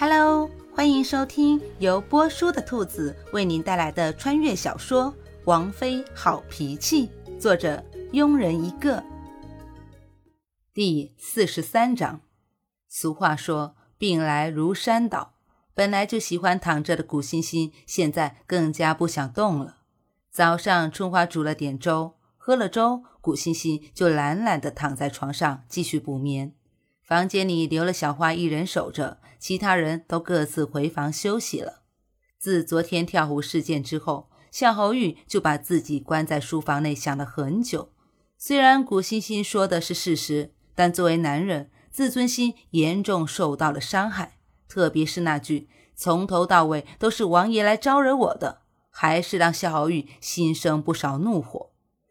Hello，欢迎收听由波叔的兔子为您带来的穿越小说《王妃好脾气》，作者庸人一个。第四十三章。俗话说“病来如山倒”，本来就喜欢躺着的古欣欣，现在更加不想动了。早上春花煮了点粥，喝了粥，古欣欣就懒懒地躺在床上继续补眠。房间里留了小花一人守着，其他人都各自回房休息了。自昨天跳湖事件之后，夏侯玉就把自己关在书房内想了很久。虽然古欣欣说的是事实，但作为男人，自尊心严重受到了伤害。特别是那句“从头到尾都是王爷来招惹我的”，还是让夏侯玉心生不少怒火。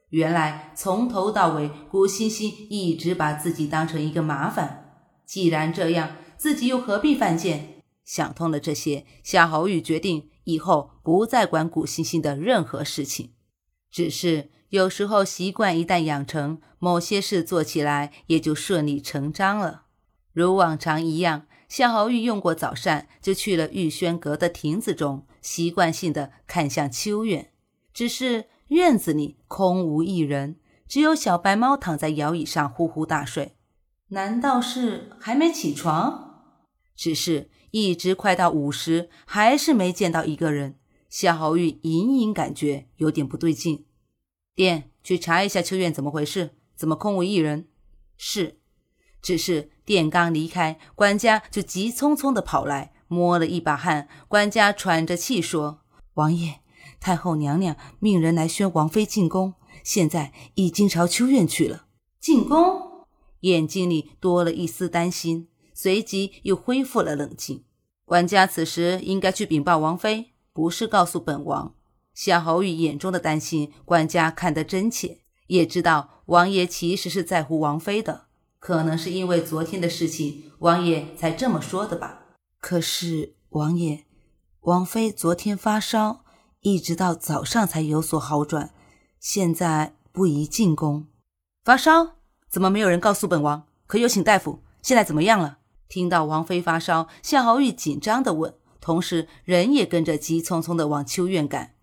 原来从头到尾，古欣欣一直把自己当成一个麻烦。既然这样，自己又何必犯贱？想通了这些，夏侯玉决定以后不再管古欣欣的任何事情。只是有时候习惯一旦养成，某些事做起来也就顺理成章了。如往常一样，夏侯玉用过早膳，就去了玉轩阁的亭子中，习惯性的看向秋院。只是院子里空无一人，只有小白猫躺在摇椅上呼呼大睡。难道是还没起床？只是一直快到午时，还是没见到一个人。夏侯玉隐隐感觉有点不对劲。殿去查一下秋院怎么回事？怎么空无一人？是。只是殿刚离开，管家就急匆匆的跑来，摸了一把汗。管家喘着气说：“王爷，太后娘娘命人来宣王妃进宫，现在已经朝秋院去了。进宫。”眼睛里多了一丝担心，随即又恢复了冷静。管家此时应该去禀报王妃，不是告诉本王。夏侯玉眼中的担心，管家看得真切，也知道王爷其实是在乎王妃的。可能是因为昨天的事情，王爷才这么说的吧。可是王爷，王妃昨天发烧，一直到早上才有所好转，现在不宜进宫。发烧？怎么没有人告诉本王？可有请大夫？现在怎么样了？听到王妃发烧，夏侯玉紧张地问，同时人也跟着急匆匆地往秋院赶。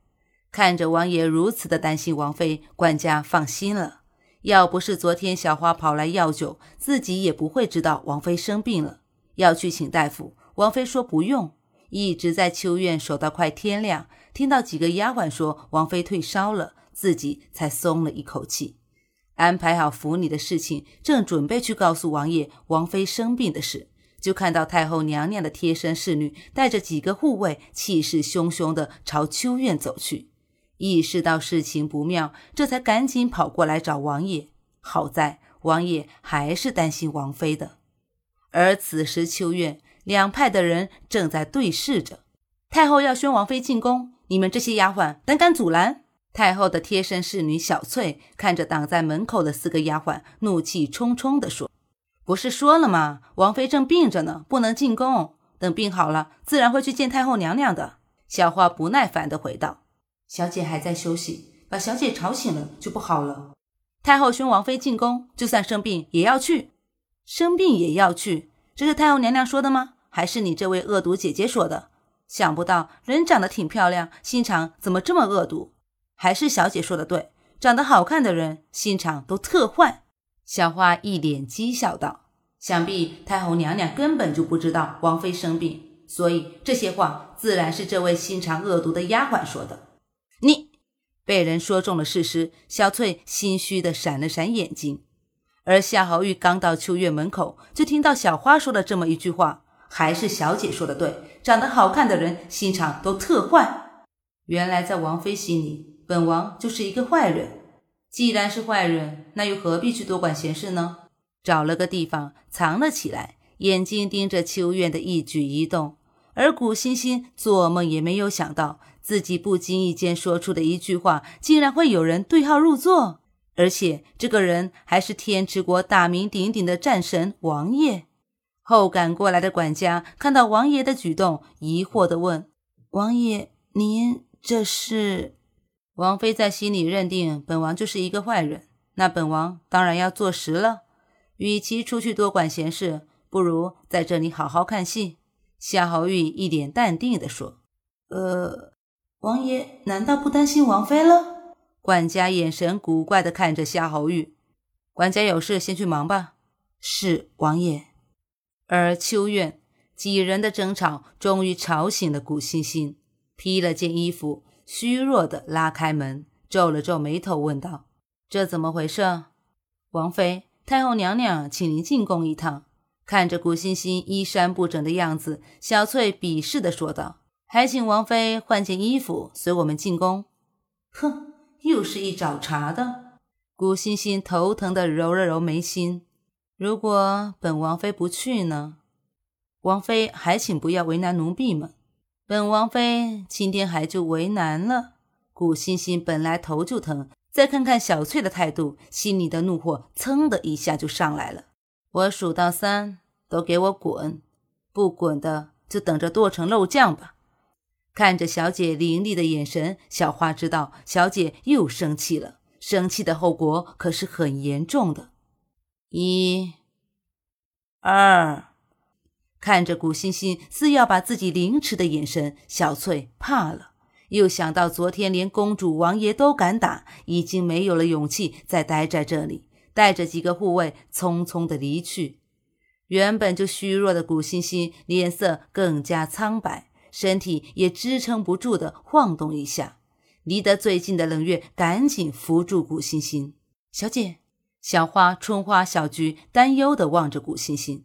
看着王爷如此的担心王妃，管家放心了。要不是昨天小花跑来要酒，自己也不会知道王妃生病了，要去请大夫。王妃说不用，一直在秋院守到快天亮。听到几个丫鬟说王妃退烧了，自己才松了一口气。安排好府里的事情，正准备去告诉王爷王妃生病的事，就看到太后娘娘的贴身侍女带着几个护卫，气势汹汹地朝秋院走去。意识到事情不妙，这才赶紧跑过来找王爷。好在王爷还是担心王妃的。而此时秋院两派的人正在对视着，太后要宣王妃进宫，你们这些丫鬟胆敢阻拦？太后的贴身侍女小翠看着挡在门口的四个丫鬟，怒气冲冲地说：“不是说了吗？王妃正病着呢，不能进宫。等病好了，自然会去见太后娘娘的。”小花不耐烦地回道：“小姐还在休息，把小姐吵醒了就不好了。太后宣王妃进宫，就算生病也要去，生病也要去。这是太后娘娘说的吗？还是你这位恶毒姐姐说的？想不到人长得挺漂亮，心肠怎么这么恶毒？”还是小姐说的对，长得好看的人心肠都特坏。小花一脸讥笑道：“想必太后娘娘根本就不知道王妃生病，所以这些话自然是这位心肠恶毒的丫鬟说的。”你被人说中了事实，小翠心虚的闪了闪眼睛。而夏侯玉刚到秋月门口，就听到小花说了这么一句话：“还是小姐说的对，长得好看的人心肠都特坏。”原来在王妃心里。本王就是一个坏人，既然是坏人，那又何必去多管闲事呢？找了个地方藏了起来，眼睛盯着秋院的一举一动。而古欣欣做梦也没有想到，自己不经意间说出的一句话，竟然会有人对号入座，而且这个人还是天池国大名鼎鼎的战神王爷。后赶过来的管家看到王爷的举动，疑惑地问：“王爷，您这是？”王妃在心里认定本王就是一个坏人，那本王当然要坐实了。与其出去多管闲事，不如在这里好好看戏。夏侯玉一脸淡定地说：“呃，王爷难道不担心王妃了？”管家眼神古怪地看着夏侯玉。管家有事，先去忙吧。是王爷。而秋院几人的争吵终于吵醒了古欣欣，披了件衣服，虚弱的拉开门，皱了皱眉头，问道：“这怎么回事？”王妃，太后娘娘请您进宫一趟。看着古欣欣衣衫不整的样子，小翠鄙视的说道：“还请王妃换件衣服，随我们进宫。”哼，又是一找茬的。古欣欣头疼的揉了揉眉心。如果本王妃不去呢？王妃还请不要为难奴婢们。本王妃今天还就为难了。古欣欣本来头就疼，再看看小翠的态度，心里的怒火噌的一下就上来了。我数到三，都给我滚！不滚的就等着剁成肉酱吧！看着小姐凌厉的眼神，小花知道小姐又生气了，生气的后果可是很严重的。一、二，看着古欣欣似要把自己凌迟的眼神，小翠怕了。又想到昨天连公主、王爷都敢打，已经没有了勇气再待在这里。带着几个护卫匆匆的离去，原本就虚弱的古欣欣脸色更加苍白，身体也支撑不住的晃动一下。离得最近的冷月赶紧扶住古欣欣，小姐，小花、春花、小菊担忧的望着古欣欣，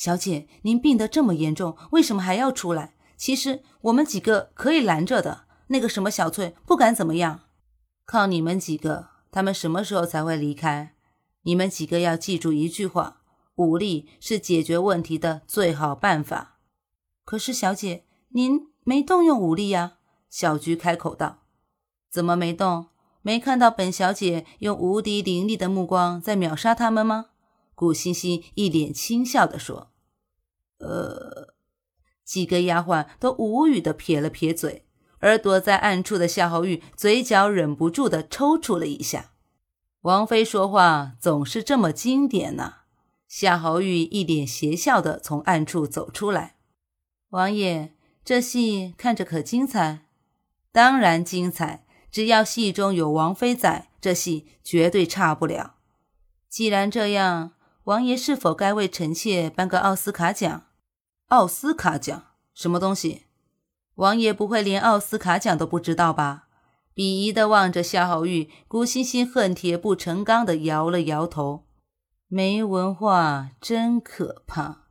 小姐，您病得这么严重，为什么还要出来？其实我们几个可以拦着的，那个什么小翠不敢怎么样，靠你们几个，他们什么时候才会离开？你们几个要记住一句话：武力是解决问题的最好办法。可是，小姐，您没动用武力呀？小菊开口道：“怎么没动？没看到本小姐用无敌凌厉的目光在秒杀他们吗？”顾欣欣一脸轻笑地说：“呃。”几个丫鬟都无语的撇了撇嘴，而躲在暗处的夏侯玉嘴角忍不住的抽搐了一下。王妃说话总是这么经典呢。夏侯玉一脸邪笑的从暗处走出来。王爷，这戏看着可精彩？当然精彩，只要戏中有王妃在，这戏绝对差不了。既然这样，王爷是否该为臣妾颁个奥斯卡奖？奥斯卡奖什么东西？王爷不会连奥斯卡奖都不知道吧？鄙夷的望着夏侯玉，古欣欣恨铁不成钢的摇了摇头。没文化真可怕。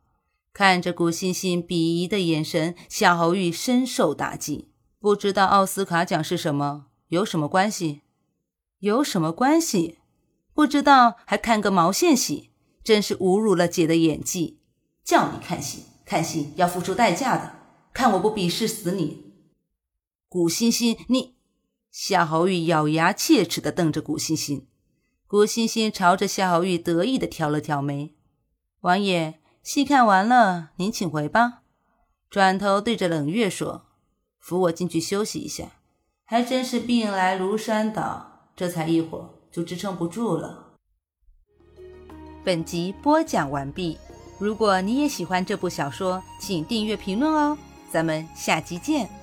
看着古欣欣鄙夷的眼神，夏侯玉深受打击。不知道奥斯卡奖是什么？有什么关系？有什么关系？不知道还看个毛线戏？真是侮辱了姐的演技。叫你看戏，看戏要付出代价的。看我不鄙视死你，古欣欣，你！夏侯玉咬牙切齿地瞪着古欣欣，古欣欣朝着夏侯玉得意地挑了挑眉：“王爷，戏看完了，您请回吧。”转头对着冷月说：“扶我进去休息一下。”还真是病来如山倒，这才一会儿就支撑不住了。本集播讲完毕。如果你也喜欢这部小说，请订阅、评论哦。咱们下集见。